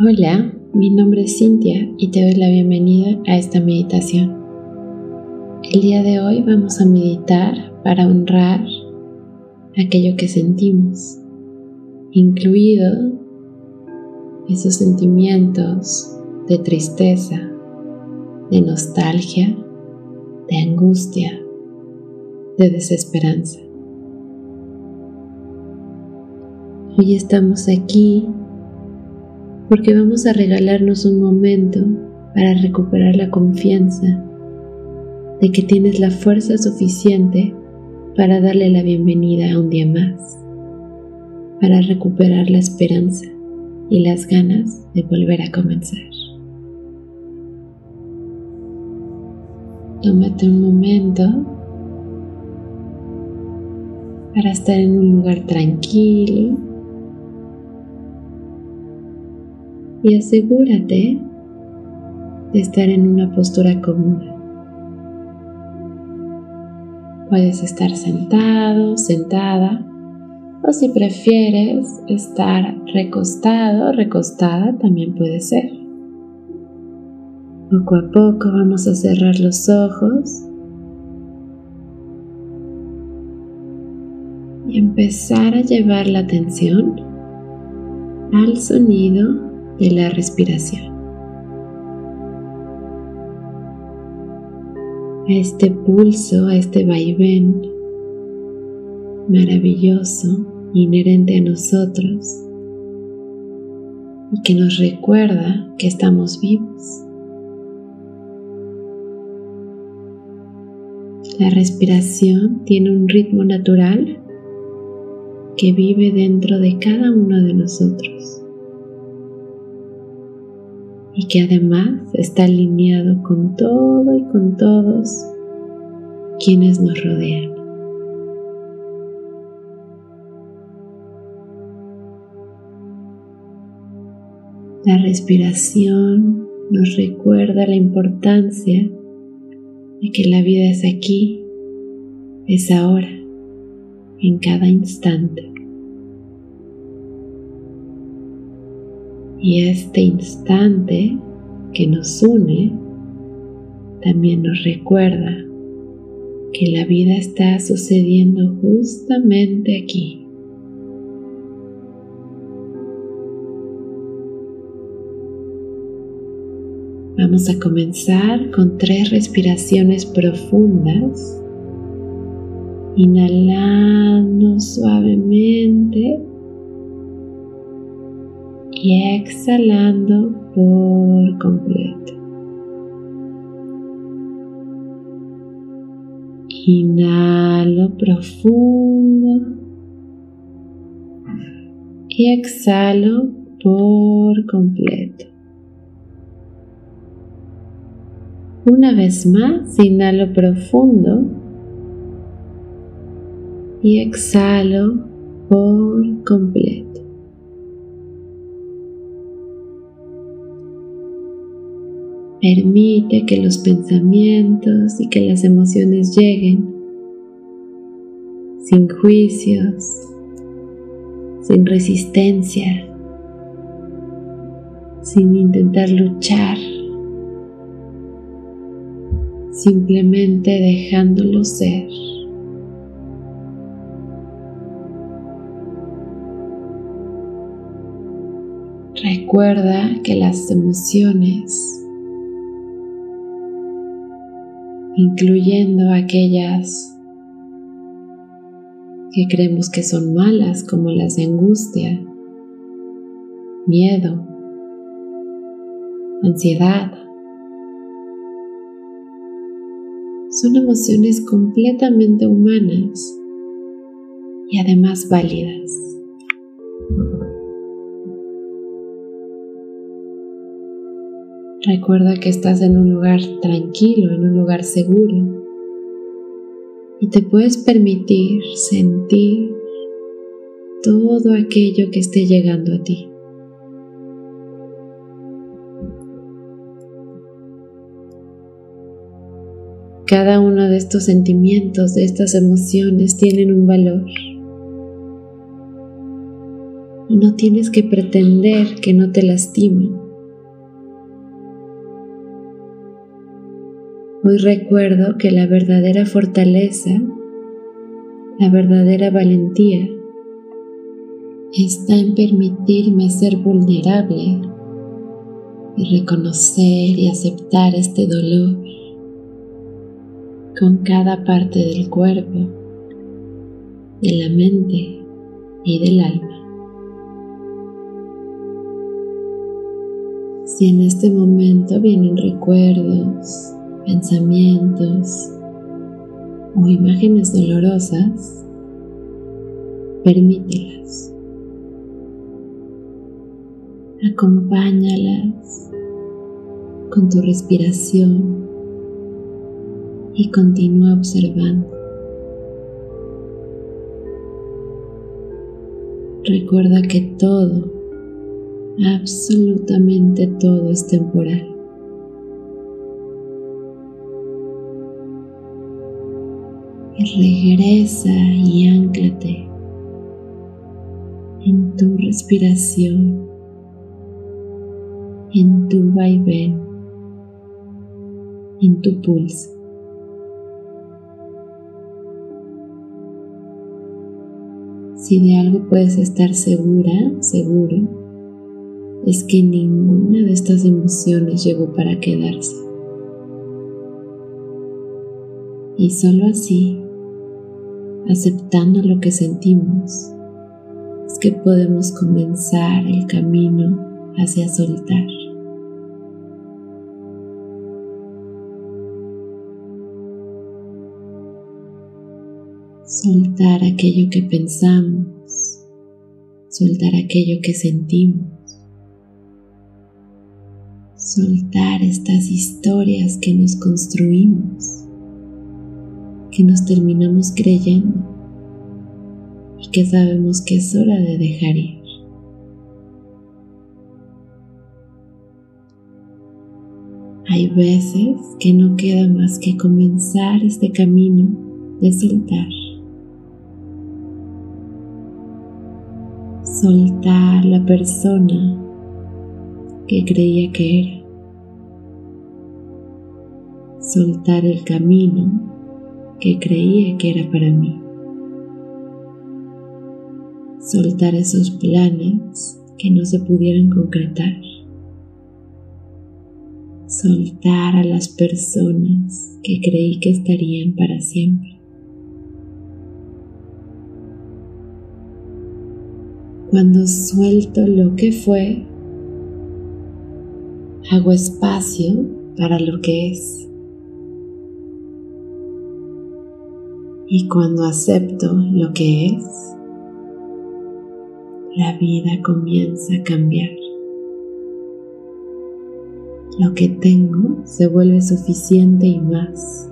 Hola, mi nombre es Cintia y te doy la bienvenida a esta meditación. El día de hoy vamos a meditar para honrar aquello que sentimos, incluido esos sentimientos de tristeza, de nostalgia, de angustia, de desesperanza. Hoy estamos aquí porque vamos a regalarnos un momento para recuperar la confianza de que tienes la fuerza suficiente para darle la bienvenida a un día más, para recuperar la esperanza y las ganas de volver a comenzar. Tómate un momento para estar en un lugar tranquilo y asegúrate de estar en una postura cómoda. Puedes estar sentado, sentada, o si prefieres estar recostado, recostada, también puede ser. Poco a poco vamos a cerrar los ojos y empezar a llevar la atención al sonido de la respiración. A este pulso, a este vaivén maravilloso inherente a nosotros y que nos recuerda que estamos vivos. La respiración tiene un ritmo natural que vive dentro de cada uno de nosotros y que además está alineado con todo y con todos quienes nos rodean. La respiración nos recuerda la importancia de que la vida es aquí, es ahora, en cada instante. Y este instante que nos une también nos recuerda que la vida está sucediendo justamente aquí. Vamos a comenzar con tres respiraciones profundas. Inhalando suavemente y exhalando por completo. Inhalo profundo y exhalo por completo. Una vez más, inhalo profundo y exhalo por completo. Permite que los pensamientos y que las emociones lleguen sin juicios, sin resistencia, sin intentar luchar simplemente dejándolo ser. Recuerda que las emociones, incluyendo aquellas que creemos que son malas, como las de angustia, miedo, ansiedad, son emociones completamente humanas y además válidas. Recuerda que estás en un lugar tranquilo, en un lugar seguro y te puedes permitir sentir todo aquello que esté llegando a ti. Cada uno de estos sentimientos, de estas emociones, tienen un valor. no tienes que pretender que no te lastiman. Hoy recuerdo que la verdadera fortaleza, la verdadera valentía, está en permitirme ser vulnerable y reconocer y aceptar este dolor con cada parte del cuerpo, de la mente y del alma. Si en este momento vienen recuerdos, pensamientos o imágenes dolorosas, permítelas. Acompáñalas con tu respiración y continúa observando. Recuerda que todo, absolutamente todo es temporal. Regresa y anclate en tu respiración, en tu vaivén, en tu pulso. Si de algo puedes estar segura, seguro, es que ninguna de estas emociones llegó para quedarse. Y solo así, aceptando lo que sentimos, es que podemos comenzar el camino hacia soltar. soltar aquello que pensamos, soltar aquello que sentimos, soltar estas historias que nos construimos, que nos terminamos creyendo y que sabemos que es hora de dejar ir. Hay veces que no queda más que comenzar este camino de soltar. soltar la persona que creía que era, soltar el camino que creía que era para mí, soltar esos planes que no se pudieron concretar, soltar a las personas que creí que estarían para siempre. Cuando suelto lo que fue, hago espacio para lo que es. Y cuando acepto lo que es, la vida comienza a cambiar. Lo que tengo se vuelve suficiente y más.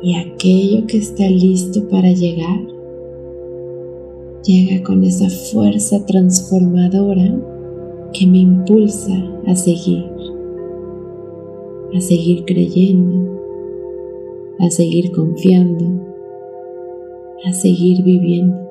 Y aquello que está listo para llegar llega con esa fuerza transformadora que me impulsa a seguir, a seguir creyendo, a seguir confiando, a seguir viviendo.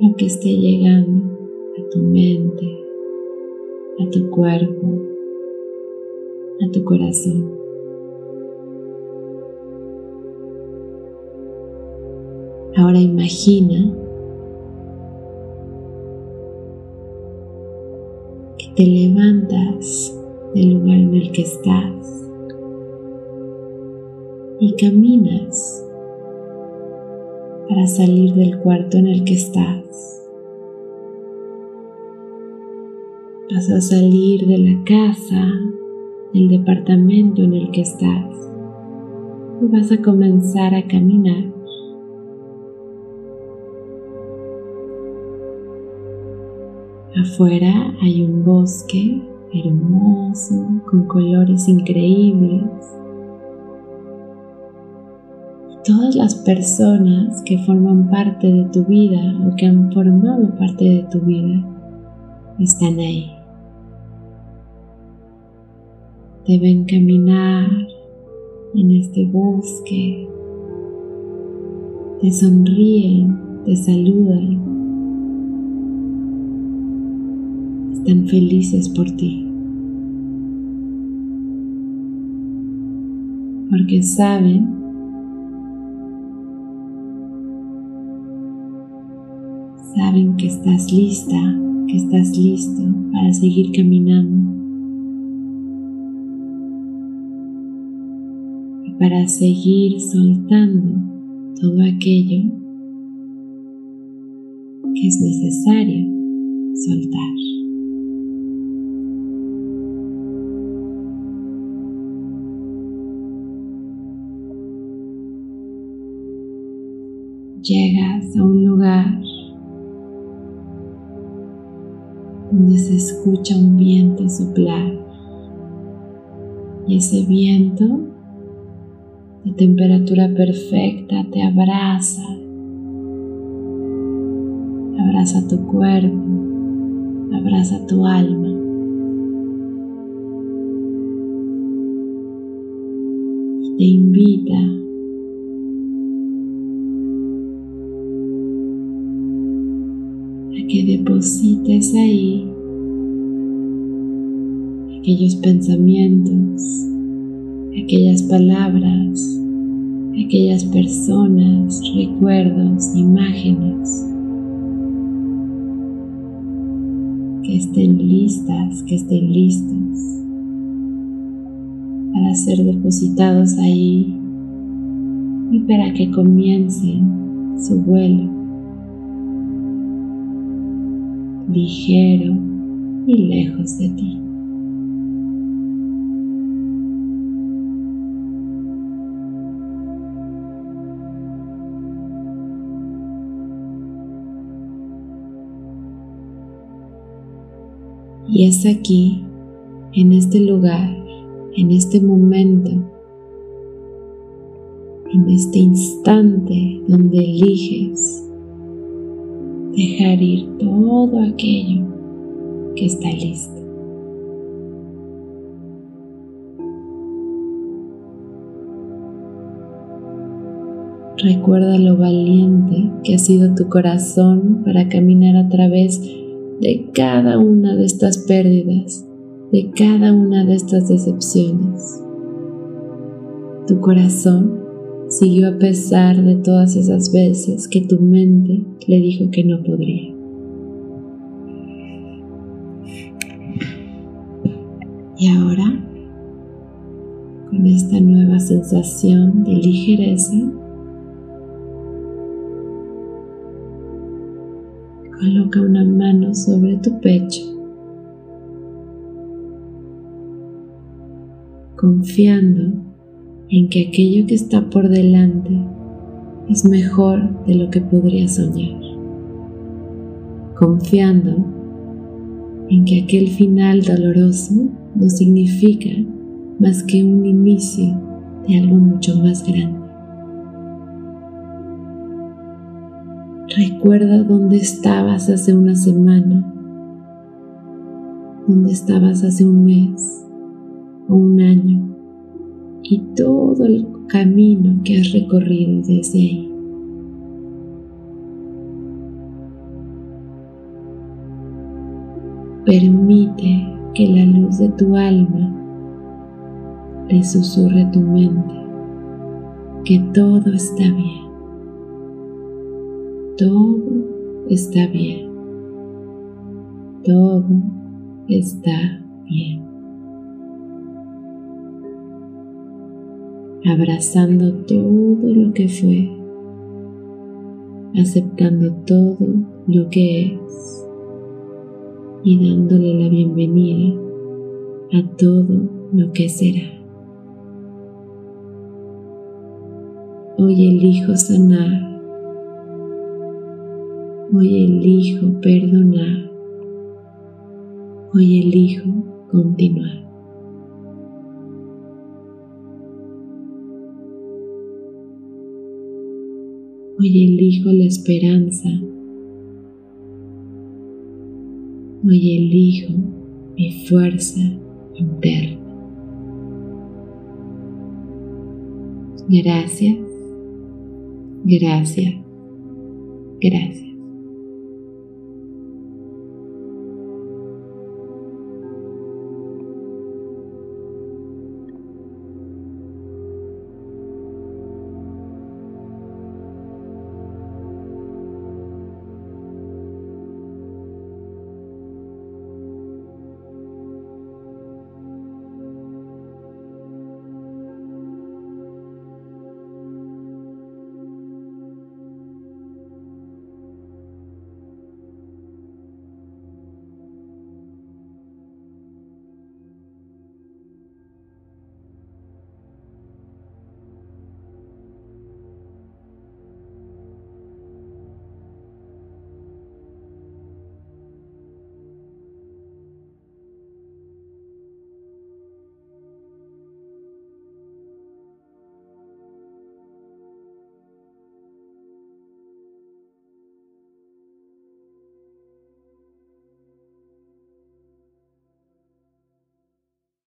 Lo que esté llegando a tu mente, a tu cuerpo, a tu corazón. Ahora imagina te levantas del lugar en el que estás y caminas para salir del cuarto en el que estás. Vas a salir de la casa, del departamento en el que estás y vas a comenzar a caminar. Afuera hay un bosque hermoso con colores increíbles. Todas las personas que forman parte de tu vida o que han formado parte de tu vida están ahí. Te ven caminar en este bosque, te sonríen, te saludan, están felices por ti. Porque saben saben que estás lista, que estás listo para seguir caminando. Y para seguir soltando todo aquello que es necesario soltar. Llegas a un lugar donde se escucha un viento soplar y ese viento de temperatura perfecta te abraza, abraza tu cuerpo, abraza tu alma. Y te invita que deposites ahí aquellos pensamientos, aquellas palabras, aquellas personas, recuerdos, imágenes que estén listas, que estén listos para ser depositados ahí y para que comiencen su vuelo ligero y lejos de ti. Y es aquí, en este lugar, en este momento, en este instante donde eliges dejar ir todo aquello que está listo. Recuerda lo valiente que ha sido tu corazón para caminar a través de cada una de estas pérdidas, de cada una de estas decepciones. Tu corazón siguió a pesar de todas esas veces que tu mente le dijo que no podría. Y ahora, con esta nueva sensación de ligereza, Coloca una mano sobre tu pecho, confiando en que aquello que está por delante es mejor de lo que podría soñar, confiando en que aquel final doloroso no significa más que un inicio de algo mucho más grande. Recuerda dónde estabas hace una semana, dónde estabas hace un mes o un año y todo el camino que has recorrido desde ahí. Permite que la luz de tu alma le susurre a tu mente que todo está bien todo está bien. Todo está bien. Abrazando todo lo que fue, aceptando todo lo que es y dándole la bienvenida a todo lo que será. Hoy elijo sanar Hoy elijo perdonar Hoy elijo continuar. Hoy elijo la esperanza. Hoy elijo mi fuerza interna. Gracias, gracias, gracias.